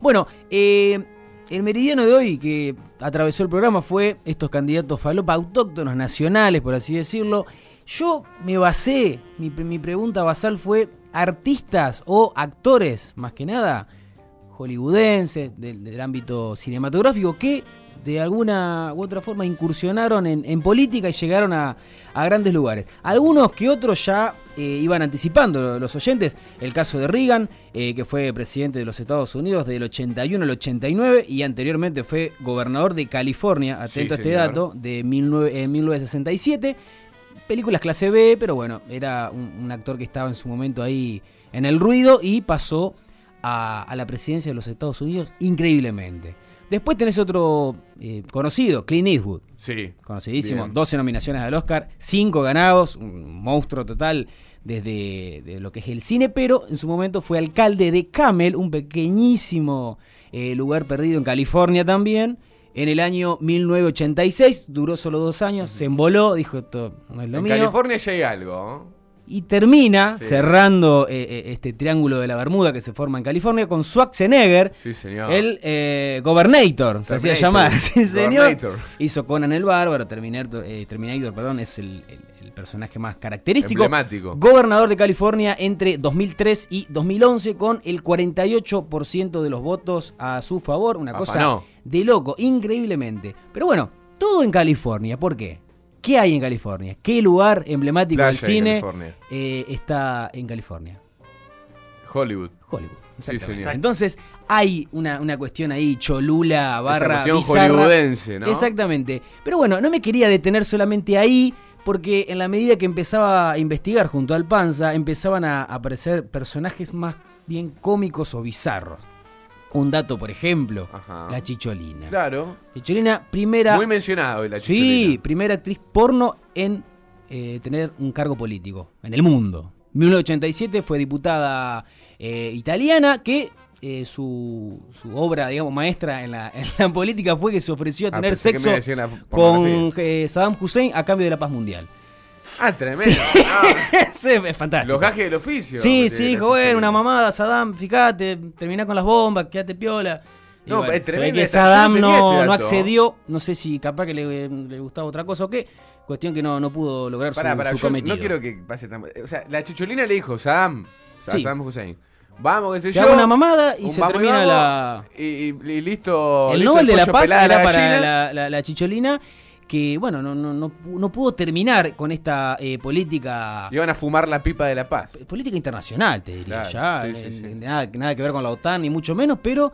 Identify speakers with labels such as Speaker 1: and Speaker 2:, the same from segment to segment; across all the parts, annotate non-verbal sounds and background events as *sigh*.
Speaker 1: Bueno, eh, el meridiano de hoy que atravesó el programa fue estos candidatos falopa autóctonos nacionales, por así decirlo. Yo me basé, mi, mi pregunta basal fue artistas o actores, más que nada, hollywoodenses, del, del ámbito cinematográfico, que de alguna u otra forma incursionaron en, en política y llegaron a, a, grandes lugares. Algunos que otros ya eh, iban anticipando los oyentes. El caso de Reagan, eh, que fue presidente de los Estados Unidos del 81 al 89 y anteriormente fue gobernador de California, atento sí, a este señor. dato, de 19, eh, 1967. Películas clase B, pero bueno, era un, un, actor que estaba en su momento ahí en el ruido y pasó a, a la presidencia de los Estados Unidos increíblemente. Después tenés otro eh, conocido, Clint Eastwood.
Speaker 2: Sí.
Speaker 1: Conocidísimo. Bien. 12 nominaciones al Oscar, 5 ganados, un monstruo total desde de lo que es el cine, pero en su momento fue alcalde de Camel, un pequeñísimo eh, lugar perdido en California también. En el año 1986, duró solo dos años, uh -huh. se emboló, dijo esto no es lo
Speaker 2: en
Speaker 1: mío.
Speaker 2: En California ya hay algo.
Speaker 1: Y termina sí. cerrando eh, eh, este triángulo de la Bermuda que se forma en California con Schwarzenegger,
Speaker 2: sí,
Speaker 1: el eh, Gobernator, se hacía llamar, *laughs* sí, señor. Hizo Conan el Bárbaro, Terminator, eh, Terminator perdón, es el, el, el, personaje más característico.
Speaker 2: Emblemático.
Speaker 1: Gobernador de California entre 2003 y 2011 con el 48% de los votos a su favor, una cosa
Speaker 2: no.
Speaker 1: de loco, increíblemente. Pero bueno, todo en California, ¿por qué? ¿Qué hay en California? ¿Qué lugar emblemático
Speaker 2: Playa
Speaker 1: del cine
Speaker 2: en
Speaker 1: eh, está en California?
Speaker 2: Hollywood.
Speaker 1: Hollywood.
Speaker 2: Sí, señor.
Speaker 1: Entonces hay una, una, cuestión ahí, cholula, barra,
Speaker 2: Esa
Speaker 1: bizarra.
Speaker 2: hollywoodense, ¿no?
Speaker 1: Exactamente. Pero bueno, no me quería detener solamente ahí, porque en la medida que empezaba a investigar junto al Panza, empezaban a aparecer personajes más bien cómicos o bizarros. Un dato, por ejemplo,
Speaker 2: Ajá.
Speaker 1: la Chicholina.
Speaker 2: Claro.
Speaker 1: Chicholina, primera.
Speaker 2: Muy mencionado la Chicholina.
Speaker 1: Sí, primera actriz porno en eh, tener un cargo político en el mundo. 1987 fue diputada eh, italiana que eh, su, su, obra, digamos, maestra en la, *laughs* en la, política fue que se ofreció a tener ah, sexo con eh, Saddam Hussein a cambio de la paz mundial.
Speaker 2: Ah, tremendo.
Speaker 1: Sí. *laughs* sí, es fantástico.
Speaker 2: Los gajes del oficio.
Speaker 1: Sí, sí, dijo, bueno, una mamada, Saddam, fíjate, terminá con las bombas, quédate piola. Y
Speaker 2: no,
Speaker 1: bueno,
Speaker 2: es tremendo.
Speaker 1: que Saddam no, este no, accedió, no sé si capaz que le, le, gustaba otra cosa o qué. Cuestión que no, no pudo lograr
Speaker 2: pará,
Speaker 1: su,
Speaker 2: pará,
Speaker 1: su cometido.
Speaker 2: No quiero que pase tan. O sea, la chicholina le dijo, Saddam,
Speaker 1: sí.
Speaker 2: Saddam Hussein. Vamos, qué sé yo.
Speaker 1: una mamada y se termina
Speaker 2: y
Speaker 1: la.
Speaker 2: Y, y, y, listo.
Speaker 1: El
Speaker 2: listo
Speaker 1: Nobel de la Paz era
Speaker 2: la
Speaker 1: para la, la, la, chicholina que bueno, no, no, no, no pudo terminar con esta eh, política.
Speaker 2: Iban a fumar la pipa de la paz.
Speaker 1: Política internacional, te diría
Speaker 2: claro,
Speaker 1: ya.
Speaker 2: Sí, sí, sí.
Speaker 1: Nada, nada, que ver con la OTAN, ni mucho menos, pero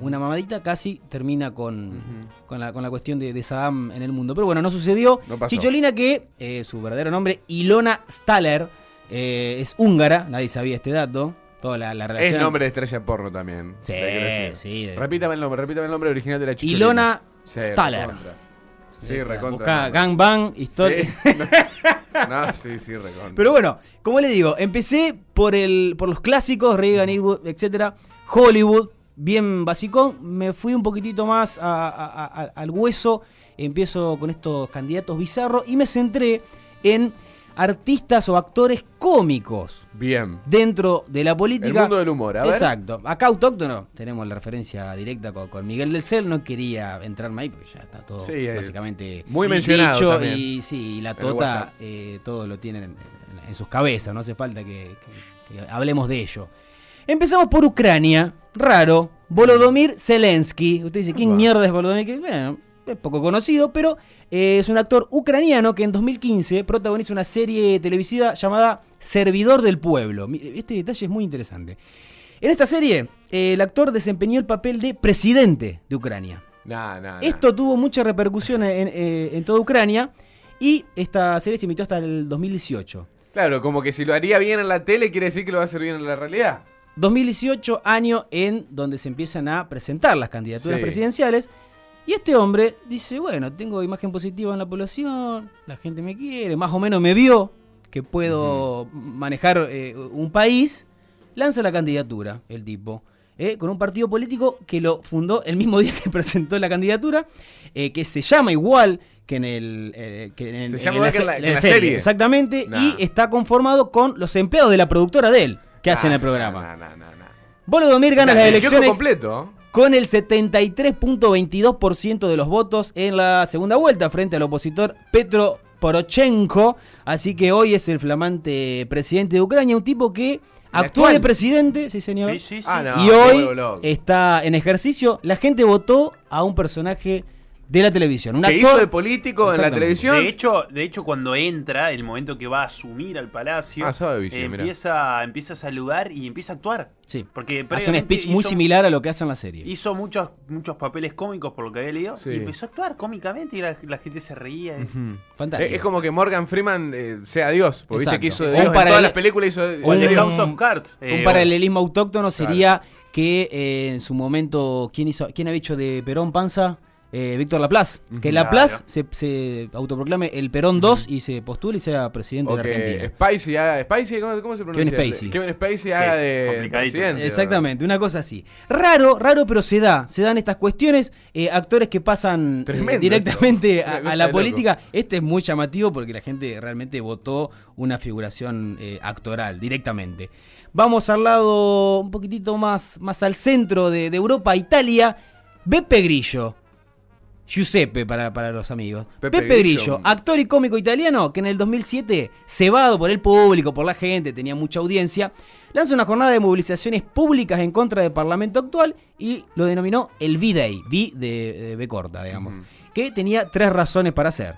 Speaker 1: una mamadita casi termina con, uh -huh. con, la, con la cuestión de, de, Saddam en el mundo. Pero bueno, no sucedió. Chicholina, que eh, su verdadero nombre, Ilona Staller, eh, es húngara, nadie sabía este dato. Toda la, la relación.
Speaker 2: Es nombre de estrella porno también.
Speaker 1: Sí, sí. De...
Speaker 2: Repítame el nombre, repítame el nombre original de la Chicholina.
Speaker 1: Ilona Staller.
Speaker 2: Sí, recontra.
Speaker 1: Busca gangbang, historia.
Speaker 2: Sí. *laughs* no, sí, sí, recontra.
Speaker 1: Pero bueno, como le digo, empecé por el por los clásicos, Reagan, Eastwood, etcétera, Hollywood, bien basicón, me fui un poquitito más a, a, a, al hueso, empiezo con estos candidatos bizarros y me centré en artistas o actores cómicos.
Speaker 2: Bien.
Speaker 1: Dentro de la política.
Speaker 2: El mundo del humor, a ver.
Speaker 1: Exacto. Acá autóctono, tenemos la referencia directa con, con, Miguel del Cel, no quería entrarme ahí porque ya está todo sí, básicamente
Speaker 2: muy mencionado
Speaker 1: dicho
Speaker 2: también.
Speaker 1: y sí, y la tota eh, todo lo tienen en, sus cabezas, no hace falta que, que, que hablemos de ello. Empezamos por Ucrania, raro, Volodymyr Zelensky. Usted dice, ¿quién mierda es Volodymyr? Bueno, es poco conocido, pero eh, es un actor ucraniano que en 2015 protagoniza una serie televisiva llamada Servidor del Pueblo. Este detalle es muy interesante. En esta serie, eh, el actor desempeñó el papel de presidente de Ucrania.
Speaker 2: Nah, nah,
Speaker 1: Esto tuvo mucha repercusión en, en, en, toda Ucrania y esta serie se emitió hasta el 2018.
Speaker 2: Claro, como que si lo haría bien en la tele quiere decir que lo va a hacer bien en la realidad.
Speaker 1: 2018, año en donde se empiezan a presentar las candidaturas
Speaker 2: Sí.
Speaker 1: presidenciales. Y este hombre dice, bueno, tengo imagen positiva en la población, la gente me quiere, más o menos me vio que puedo manejar eh, un país, lanza la candidatura el tipo, eh, con un partido político que lo fundó el mismo *laughs* día que presentó la candidatura, eh, que se llama igual que en el eh, que en, el-
Speaker 2: Se
Speaker 1: en
Speaker 2: llama igual que en la- en serie.
Speaker 1: exactamente
Speaker 2: Nah.
Speaker 1: y está conformado con los empleados de la productora de él que hacen
Speaker 2: Nah,
Speaker 1: el programa
Speaker 2: nah.
Speaker 1: Volodymyr gana las elecciones
Speaker 2: completo.
Speaker 1: Con el 73.22% de los votos en la segunda vuelta frente al opositor Petro Porochenko. Así que hoy es el flamante presidente de Ucrania, un tipo que actuó
Speaker 2: actual.
Speaker 1: de presidente, sí señor,
Speaker 3: Sí, sí, sí.
Speaker 2: Ah, no,
Speaker 1: y hoy está en ejercicio. La gente votó a un personaje de la televisión, un actor
Speaker 2: hizo de político en la televisión.
Speaker 3: De hecho, de hecho, cuando entra, el momento que va a asumir al palacio,
Speaker 2: Ah, sabe, Vichy,
Speaker 3: eh, empieza, empieza a saludar y empieza a actuar.
Speaker 1: Sí.
Speaker 3: Porque
Speaker 1: Hace un speech muy similar a lo que hace en la serie.
Speaker 3: Hizo muchos, muchos papeles cómicos por lo que había leído
Speaker 2: Sí.
Speaker 3: y empezó a actuar cómicamente y la, la gente se reía.
Speaker 1: Fantástico.
Speaker 2: Es, es como que Morgan Freeman eh, sea Dios. Porque viste que hizo de
Speaker 1: Un
Speaker 2: Dios. En todas las películas hizo de,
Speaker 1: Un-
Speaker 3: House of Cards.
Speaker 1: Un
Speaker 3: eh,
Speaker 1: paralelismo autóctono sería que eh, en su momento, ¿quién, hizo, ¿quién había hecho de Perón Panza? Eh, Víctor Laplace. Que
Speaker 3: Claro.
Speaker 1: Laplace se, se autoproclame el Perón 2 y se postule y sea presidente de Argentina.
Speaker 2: Spacey haga. Spacey, ¿cómo, cómo se pronuncia?
Speaker 1: Kevin Spacey.
Speaker 2: Kevin Spacey haga de presidente.
Speaker 1: Exactamente, una cosa así. Raro, raro, pero se da. Se dan estas cuestiones. eh, actores que pasan eh, directamente a, la política. Este es muy llamativo porque la gente realmente votó una figuración eh, actoral directamente. Vamos al lado un poquitito más, más al centro de, de Europa, Italia. Beppe Grillo. Giuseppe para, para los amigos.
Speaker 2: Pepe
Speaker 1: Pepe, Grillo,
Speaker 2: Grillo.
Speaker 1: actor y cómico italiano que en el 2007, cebado por el público, por la gente, tenía mucha audiencia, lanza una jornada de movilizaciones públicas en contra del Parlamento actual y lo denominó el V-Day, V de, de B corta, digamos, que tenía tres razones para hacer.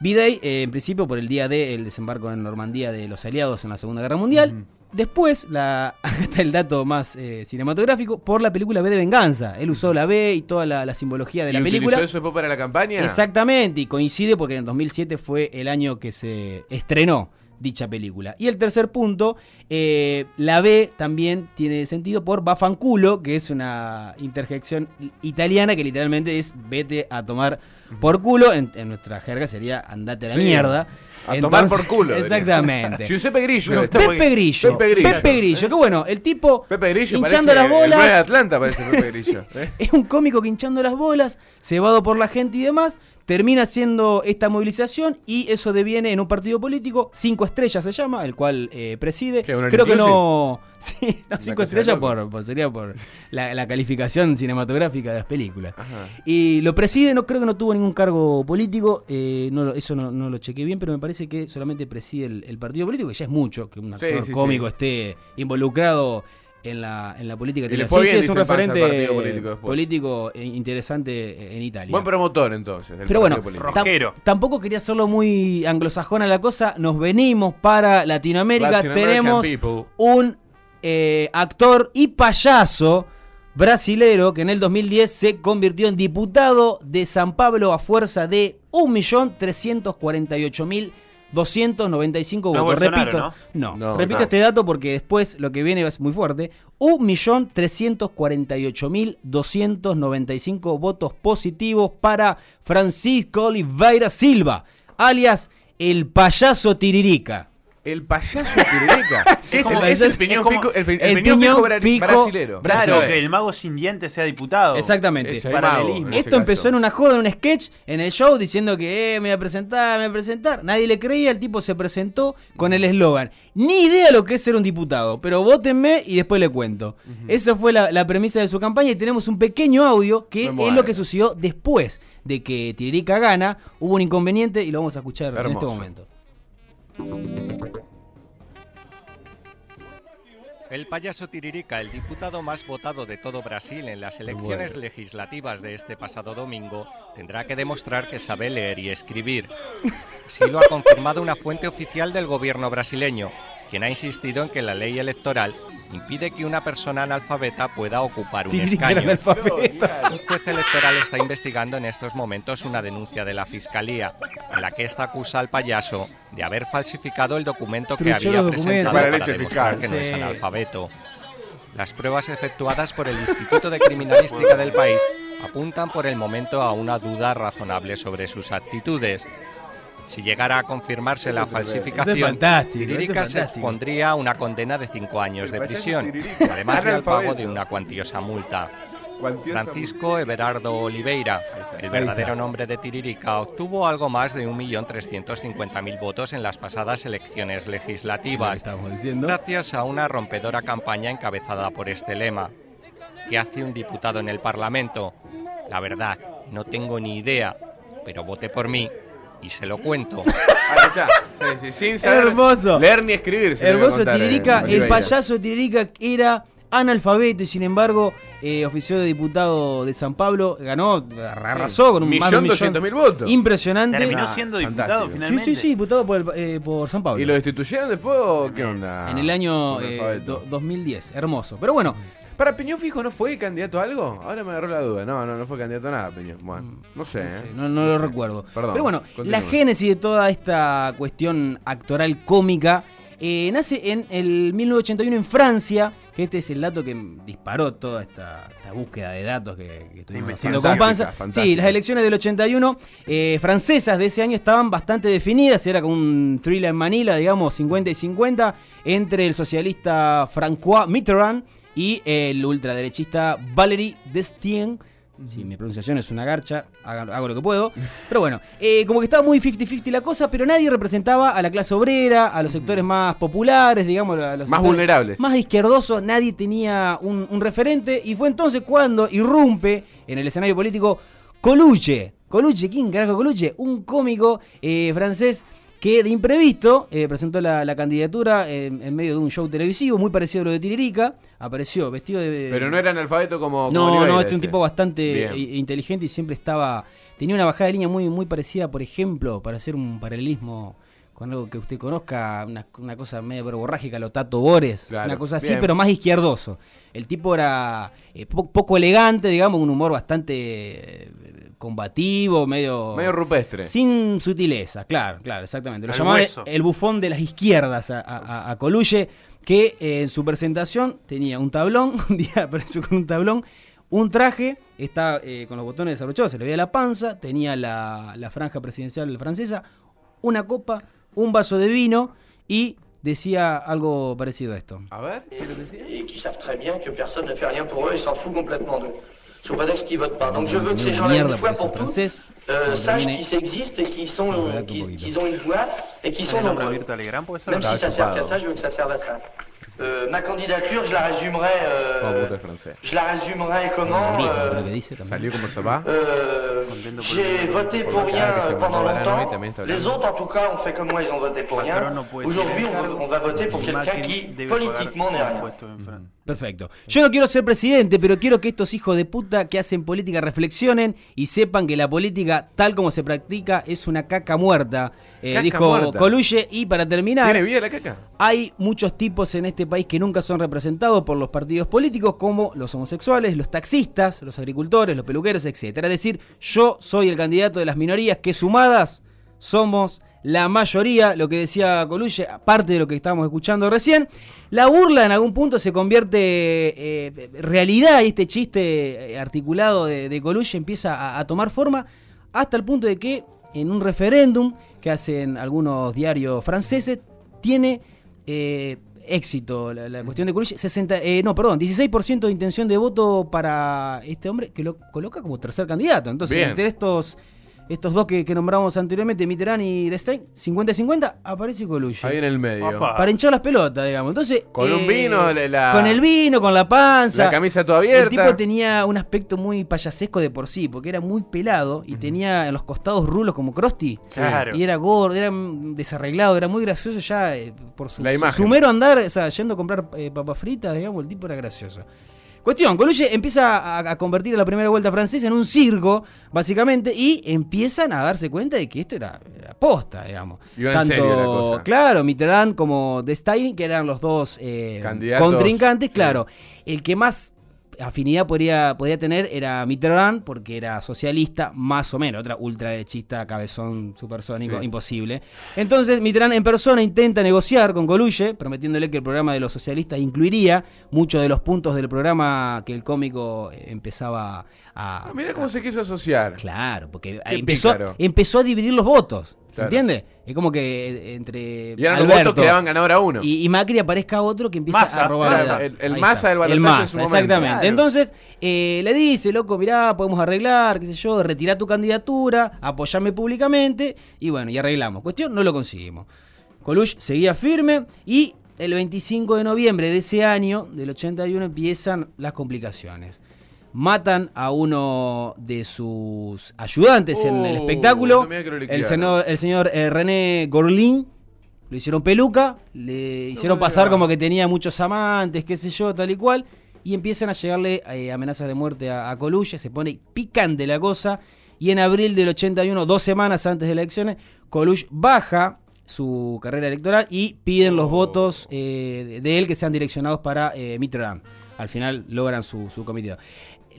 Speaker 1: V-Day, eh, en principio, por el día del desembarco en Normandía de los aliados en la Segunda Guerra Mundial. Después, la, *laughs* acá está el dato más eh, cinematográfico, por la película B de Venganza. Él usó la B y toda la, la simbología de
Speaker 2: ¿Y
Speaker 1: la película.
Speaker 2: eso después para la campaña?
Speaker 1: Exactamente, y coincide porque en el 2007 fue el año que se estrenó dicha película. Y el tercer punto, eh, la B también tiene sentido por Bafanculo, que es una interjección italiana que literalmente es vete a tomar por culo. En, en nuestra jerga sería andate a la
Speaker 2: Sí,
Speaker 1: mierda.
Speaker 2: a tomar por culo.
Speaker 1: Exactamente. *laughs*
Speaker 2: Giuseppe Grillo.
Speaker 1: Pepe Grillo.
Speaker 2: Pepe Grillo.
Speaker 1: Pepe Grillo. Que bueno, el tipo
Speaker 2: Pepe Grillo
Speaker 1: hinchando las
Speaker 2: el nueve de
Speaker 1: bolas.
Speaker 2: Atlanta parece Pepe *laughs* Grillo. ¿eh?
Speaker 1: Es un cómico que hinchando las bolas, cebado por la gente y demás, termina haciendo esta movilización y eso deviene en un partido político, Cinco Estrellas se llama, el cual eh, preside.
Speaker 2: ¿Qué, un
Speaker 1: Creo que no... *laughs* Sí, no, Cinco Estrellas por, por- sería por la, la calificación cinematográfica de las películas.
Speaker 2: Ajá.
Speaker 1: Y lo preside, no creo que no tuvo ningún cargo político, eh, no, eso no, no lo chequé bien, pero me parece que solamente preside el, el partido político, que ya es mucho, que un
Speaker 2: Sí,
Speaker 1: actor
Speaker 2: sí,
Speaker 1: cómico
Speaker 2: sí.
Speaker 1: esté involucrado en la, en la política. Italiana. Sí,
Speaker 2: bien,
Speaker 1: sí, es un referente
Speaker 2: político después.
Speaker 1: político e interesante en Italia.
Speaker 2: Buen promotor entonces. del
Speaker 1: Pero bueno,
Speaker 2: político.
Speaker 1: tampoco quería hacerlo muy anglosajona la cosa. Nos venimos para Latinoamérica. Tenemos
Speaker 2: people.
Speaker 1: un eh, actor y payaso brasilero que en el 2010 se convirtió en diputado de San Pablo a fuerza de 1.348.295 votos.
Speaker 3: Bolsonaro,
Speaker 1: repito, no,
Speaker 2: No,
Speaker 1: repito
Speaker 2: no.
Speaker 1: este dato porque después lo que viene es muy fuerte. 1.348.295 votos positivos para Francisco Oliveira Silva, alias el payaso Tiririca.
Speaker 2: El payaso Tiririca. *laughs* ¿Qué es, el, es
Speaker 3: es
Speaker 2: el piñón
Speaker 3: como-
Speaker 2: fijo, el, el
Speaker 1: el
Speaker 2: piñón brasilero.
Speaker 3: Claro,
Speaker 2: es.
Speaker 3: que el mago sin dientes sea diputado.
Speaker 1: Exactamente.
Speaker 3: Paralelismo.
Speaker 2: mago,
Speaker 1: Esto empezó
Speaker 2: caso.
Speaker 1: en una joda, en un sketch, en el show, diciendo que eh, me voy a presentar, me voy a presentar. Nadie le creía, el tipo se presentó con el eslogan. Ni idea lo que es ser un diputado, pero votenme y después le cuento. Esa fue la, la premisa de su campaña y tenemos un pequeño audio que
Speaker 2: Me
Speaker 1: es lo que sucedió después de que Tiririca gana. Hubo un inconveniente y lo vamos a escuchar en este momento.
Speaker 4: El payaso Tiririca, el diputado más votado de todo Brasil en las elecciones
Speaker 2: Bueno.
Speaker 4: legislativas de este pasado domingo, tendrá que demostrar que sabe leer y escribir. *laughs* Así lo ha confirmado una fuente oficial del gobierno brasileño, quien ha insistido en que la ley electoral impide que una persona analfabeta pueda ocupar un escaño. *laughs* Un juez electoral está investigando en estos momentos una denuncia de la Fiscalía, en la que esta acusa al payaso de haber falsificado el documento que había presentado para,
Speaker 2: Para
Speaker 4: demostrar
Speaker 2: fiscal.
Speaker 4: que no es analfabeto. Las pruebas efectuadas por el Instituto de Criminalística del país apuntan por el momento a una duda razonable sobre sus actitudes. Si llegara a confirmarse la falsificación, Tiririca se
Speaker 1: fantástico.
Speaker 4: pondría una condena de cinco años de prisión, además del pago de una cuantiosa multa. Francisco Everardo Oliveira, el verdadero nombre de Tiririca, obtuvo algo más de 1.350.000 votos en las pasadas elecciones legislativas, gracias a una rompedora campaña encabezada por este lema. ¿Qué hace un diputado en el Parlamento? La verdad, no tengo ni idea, pero voté por mí y se lo cuento. *laughs*
Speaker 2: Ahí está. Sí, sí, sin saber
Speaker 1: Hermoso.
Speaker 2: leer ni escribir. se lo voy a
Speaker 1: Hermoso
Speaker 2: contar, eh,
Speaker 1: Tiririca, el
Speaker 2: Oliveira.
Speaker 1: payaso Tiririca era analfabeto y sin embargo eh, ofició de diputado de San Pablo, ganó, arrasó con un más de un
Speaker 2: Millón doscientos mil votos.
Speaker 1: Impresionante.
Speaker 3: Terminó siendo
Speaker 2: fantástico.
Speaker 3: diputado
Speaker 2: Sí,
Speaker 1: Sí,
Speaker 3: finalmente.
Speaker 1: sí, sí, diputado por, el- eh, por San Pablo.
Speaker 2: ¿Y lo destituyeron después o qué onda?
Speaker 1: en el año
Speaker 2: Por
Speaker 1: eh,
Speaker 2: alfabeto.
Speaker 1: do- 2010. Hermoso. Pero bueno,
Speaker 2: ¿Para Peñón Fijo no fue candidato a algo? Ahora me agarró la duda. No, no, no fue candidato a nada, Peñón. Bueno, no sé,
Speaker 1: no,
Speaker 2: ¿eh?
Speaker 1: no- no lo recuerdo.
Speaker 2: Perdón,
Speaker 1: Pero bueno, la génesis de toda esta cuestión actoral cómica eh, nace en el 1981 en Francia, que este es el dato que disparó toda esta, esta búsqueda de datos que, que estuvimos haciendo con Panza.
Speaker 2: fantástica.
Speaker 1: Sí, las elecciones del 81 eh, francesas de ese año estaban bastante definidas, era como un thriller en Manila, digamos, 50 y 50, entre el socialista François Mitterrand y el ultraderechista Valéry Destien. Si mi pronunciación es una garcha, haga- hago, lo que puedo. Pero bueno, eh, como que estaba muy 50-50 la cosa, pero nadie representaba a la clase obrera, a los sectores más populares, digamos, a los
Speaker 2: Más vulnerables.
Speaker 1: Más izquierdosos, nadie tenía un, un referente. Y fue entonces cuando irrumpe en el escenario político Coluche. Coluche, ¿quién carajo Coluche? Un cómico eh, francés que de imprevisto eh, presentó la, la candidatura en, en medio de un show televisivo muy parecido a lo de Tiririca. Apareció vestido de.
Speaker 2: Pero no era analfabeto como. como
Speaker 1: No,
Speaker 2: Oliveira,
Speaker 1: no, este es un tipo bastante
Speaker 2: Bien.
Speaker 1: i- inteligente y siempre estaba. Tenía una bajada de línea muy, muy parecida, por ejemplo, para hacer un paralelismo con algo que usted conozca, una, una cosa medio verborrágica, lo Tato Bores,
Speaker 2: Claro,
Speaker 1: una cosa así,
Speaker 2: bien.
Speaker 1: pero más izquierdoso. El tipo era eh, po- poco elegante, digamos, un humor bastante eh, combativo, medio.
Speaker 2: Medio rupestre.
Speaker 1: Sin sutileza, claro, claro, exactamente. Lo
Speaker 3: Al
Speaker 1: llamaban
Speaker 3: hueso.
Speaker 1: el bufón de las izquierdas a, a- a Coluche, que eh, en su presentación tenía un tablón, *laughs* un día apareció con un tablón, un traje, está eh, con los botones desabrochados, se le veía la panza, tenía la, la franja presidencial francesa, una copa, un vaso de vino y decía algo parecido a esto.
Speaker 2: A ver, ¿qué le decía?
Speaker 5: et qui savent très bien que personne ne fait rien pour eux et s'en fout complètement d'eux. Sous prétexte qu'ils votent pas. Donc je veux que ces gens-là, une fois pour toutes, euh, sachent qu'ils existent et qu'ils sont, qu'ils ont une voix et qu'ils sont
Speaker 3: ¿El nombre
Speaker 5: nombreux. Même si ça sert qu'à ça, je veux que ça serve à ça. Euh, ma candidature, je la résumerai. euh, je la résumerai
Speaker 1: En
Speaker 5: comment
Speaker 1: griego,
Speaker 5: euh.
Speaker 2: Salió como se va.
Speaker 5: euh,
Speaker 3: Contento por
Speaker 5: J'ai voté pour rien
Speaker 2: se
Speaker 5: pendant longtemps. Les autres, en tout cas, ont fait comme moi, ils ont voté pour rien.
Speaker 3: Macron no puede
Speaker 5: Aujourd'hui,
Speaker 3: ser
Speaker 5: on, va- on va voter pour quelqu'un
Speaker 3: Macri
Speaker 5: qui,
Speaker 3: debe pagar
Speaker 5: politiquement, n'est rien.
Speaker 3: impuestos en Francia.
Speaker 1: Perfecto. Yo no quiero ser presidente, pero quiero que estos hijos de puta que hacen política reflexionen y sepan que la política, tal como se practica, es una caca muerta. eh,
Speaker 2: Caca
Speaker 1: dijo
Speaker 2: muerta.
Speaker 1: Coluche. Y para terminar,
Speaker 2: ¿Tiene vida la caca?
Speaker 1: hay muchos tipos en este país que nunca son representados por los partidos políticos, como los homosexuales, los taxistas, los agricultores, los peluqueros, etc. Es decir, yo soy el candidato de las minorías que sumadas somos la mayoría, lo que decía Coluche, aparte de lo que estábamos escuchando recién. La burla en algún punto se convierte eh, realidad y este chiste eh, articulado de, de Coluche empieza a, a tomar forma hasta el punto de que en un referéndum que hacen algunos diarios franceses tiene eh, éxito la, la cuestión de Coluche. 60, eh, no, perdón, 16% de intención de voto para este hombre que lo coloca como tercer candidato. Entonces,
Speaker 2: Bien.
Speaker 1: entre estos estos dos que, que nombramos anteriormente, Mitterrand y Destein, 50-50, aparece Coluche.
Speaker 2: Ahí en el medio.
Speaker 3: Opa.
Speaker 1: Para hinchar las pelotas, digamos. Entonces, eh,
Speaker 2: Con un vino, la- la-
Speaker 1: con el vino, con la panza.
Speaker 2: La camisa toda
Speaker 1: El
Speaker 2: abierta.
Speaker 1: tipo tenía un aspecto muy payasesco de por sí, porque era muy pelado y tenía en los costados rulos como Krusty.
Speaker 3: Claro.
Speaker 1: Y era gordo, era desarreglado, era muy gracioso ya eh, por su,
Speaker 2: La
Speaker 1: su-
Speaker 2: imagen.
Speaker 1: su mero andar, o sea, yendo a comprar eh, papas fritas, digamos, el tipo era gracioso. Cuestión, Coluche empieza a, a convertir a la primera vuelta francesa en un circo, básicamente, y empiezan a darse cuenta de que esto era, era posta, digamos.
Speaker 2: Iba en serio la cosa.
Speaker 1: Claro, Mitterrand como Destaing, que eran los dos eh, contrincantes,
Speaker 2: sí.
Speaker 1: claro. El que más afinidad podría, podía tener era Mitterrand, porque era socialista, más o menos, otra ultraderechista, cabezón supersónico,
Speaker 2: Sí.
Speaker 1: imposible. Entonces Mitterrand en persona intenta negociar con Coluche, prometiéndole que el programa de los socialistas incluiría muchos de los puntos del programa que el cómico empezaba a...
Speaker 2: Ah, mira cómo se quiso asociar.
Speaker 1: Claro, porque empezó,
Speaker 2: pícaro.
Speaker 1: empezó a dividir los votos. ¿Se
Speaker 2: Claro.
Speaker 1: entiende? Es como que eh, entre.
Speaker 2: Y eran los votos que daban ganador a uno.
Speaker 1: y, y Macri aparezca otro que empieza a robar.
Speaker 2: Massa, el- el
Speaker 1: está.
Speaker 2: del balotaje
Speaker 1: El
Speaker 2: en
Speaker 1: Massa,
Speaker 2: su momento.
Speaker 1: exactamente.
Speaker 2: Claro.
Speaker 1: Entonces, eh, le dice, loco, mirá, podemos arreglar, qué sé yo, retirar tu candidatura, apoyarme públicamente, y bueno, y arreglamos. Cuestión, no lo conseguimos. Coluche seguía firme y el 25 de noviembre de ese año, del 81, empiezan las complicaciones. Matan a uno de sus ayudantes en el
Speaker 2: Oh,
Speaker 1: espectáculo, el señor, el señor eh, René Gorlin. Lo hicieron peluca, le hicieron pasar como que tenía muchos amantes, qué sé yo, tal y cual. Y empiezan a llegarle eh, amenazas de muerte a, a Coluche, se pone picante la cosa. Y en abril del 81, dos semanas antes de las elecciones, Coluche baja su carrera electoral y piden los votos eh, de- de él que sean direccionados para eh, Mitterrand. Al final logran su, su cometido.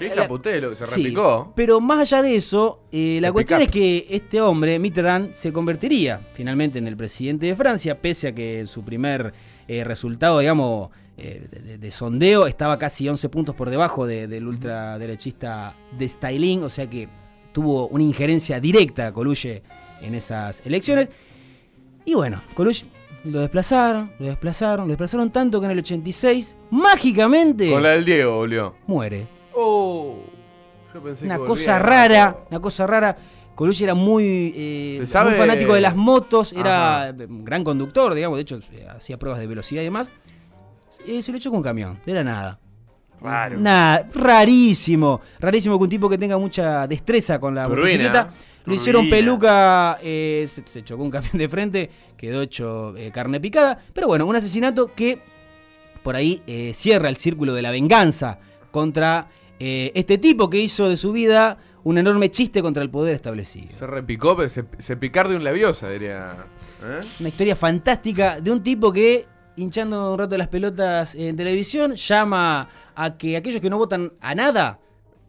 Speaker 2: Qué putero, se
Speaker 1: Sí,
Speaker 2: repicó.
Speaker 1: pero más allá de eso, eh, la cuestión es que este hombre, Mitterrand, se convertiría finalmente en el presidente de Francia, pese a que en su primer eh, resultado, digamos, eh, de, de- de sondeo estaba casi 11 puntos por debajo de- del ultraderechista de Styling, o sea que tuvo una injerencia directa Coluche en esas elecciones. Y bueno, Coluche lo desplazaron, lo desplazaron, lo desplazaron tanto que en el 86, mágicamente,
Speaker 2: Con la del Diego, volvió.
Speaker 1: muere
Speaker 2: Oh. Yo pensé
Speaker 1: una
Speaker 2: que
Speaker 1: cosa rara, una cosa rara. Coluche era muy, eh, muy fanático de las motos, era
Speaker 2: Ajá.
Speaker 1: un gran conductor, digamos, de hecho eh, hacía pruebas de velocidad y demás. Eh, se lo echó con un camión, de la nada.
Speaker 3: Raro.
Speaker 1: Nada, rarísimo, rarísimo que un tipo que tenga mucha destreza con la
Speaker 2: Turbina.
Speaker 1: motocicleta. Lo hicieron peluca, eh, se, se chocó un camión de frente, quedó hecho eh, carne picada. Pero bueno, un asesinato que por ahí eh, cierra el círculo de la venganza contra eh, este tipo que hizo de su vida un enorme chiste contra el poder establecido.
Speaker 2: Se repicó, pero se, se picar de un labiosa, diría. ¿Eh?
Speaker 1: Una historia fantástica de un tipo que, hinchando un rato las pelotas en televisión, llama a que aquellos que no votan a nada,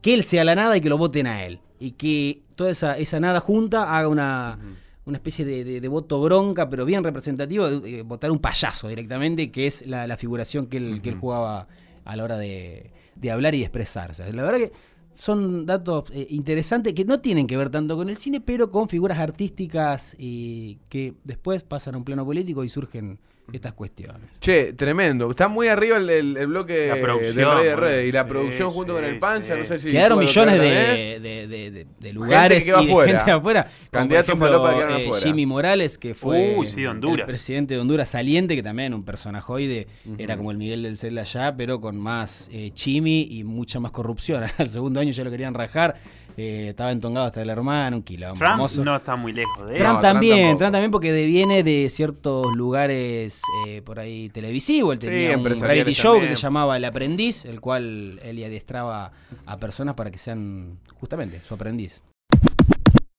Speaker 1: que él sea la nada y que lo voten a él. Y que toda esa, esa nada junta haga una, una especie de, de- de voto bronca, pero bien representativo, de, eh, votar un payaso directamente, que es la, la figuración que él, que él jugaba a la hora de, de hablar y expresarse. La verdad que son datos eh, interesantes que no tienen que ver tanto con el cine, pero con figuras artísticas eh, que después pasan a un plano político y surgen estas cuestiones.
Speaker 2: Che, tremendo. Está muy arriba el, el- el bloque
Speaker 3: La
Speaker 2: de
Speaker 3: producción,
Speaker 2: Rey de. Redes. Y la
Speaker 3: Sí,
Speaker 2: producción junto con el Panza,
Speaker 3: sí.
Speaker 2: no sé si.
Speaker 1: Quedaron millones de,
Speaker 2: ¿eh?
Speaker 1: de- de- de- de lugares
Speaker 2: que va
Speaker 1: y de
Speaker 2: afuera.
Speaker 1: gente afuera.
Speaker 2: Candidatos
Speaker 1: ejemplo,
Speaker 2: falopa que quedaron
Speaker 1: eh,
Speaker 2: afuera.
Speaker 1: Jimmy Morales, que fue
Speaker 3: Uy, sí, de Honduras.
Speaker 1: el presidente de Honduras saliente, que también un personajoide, era como el Miguel del Cel allá, pero con más eh, chimi y mucha más corrupción. *laughs* Al segundo año ya lo querían rajar, eh, estaba entongado hasta el hermano, un quilombo.
Speaker 3: Trump no está muy lejos de él.
Speaker 1: Trump
Speaker 2: No,
Speaker 1: también. Trump también porque deviene de ciertos lugares eh, por ahí televisivos. Él
Speaker 2: Sí,
Speaker 1: tenía un reality show que se llamaba El Aprendiz, el cual él adiestraba a personas para que sean justamente su aprendiz.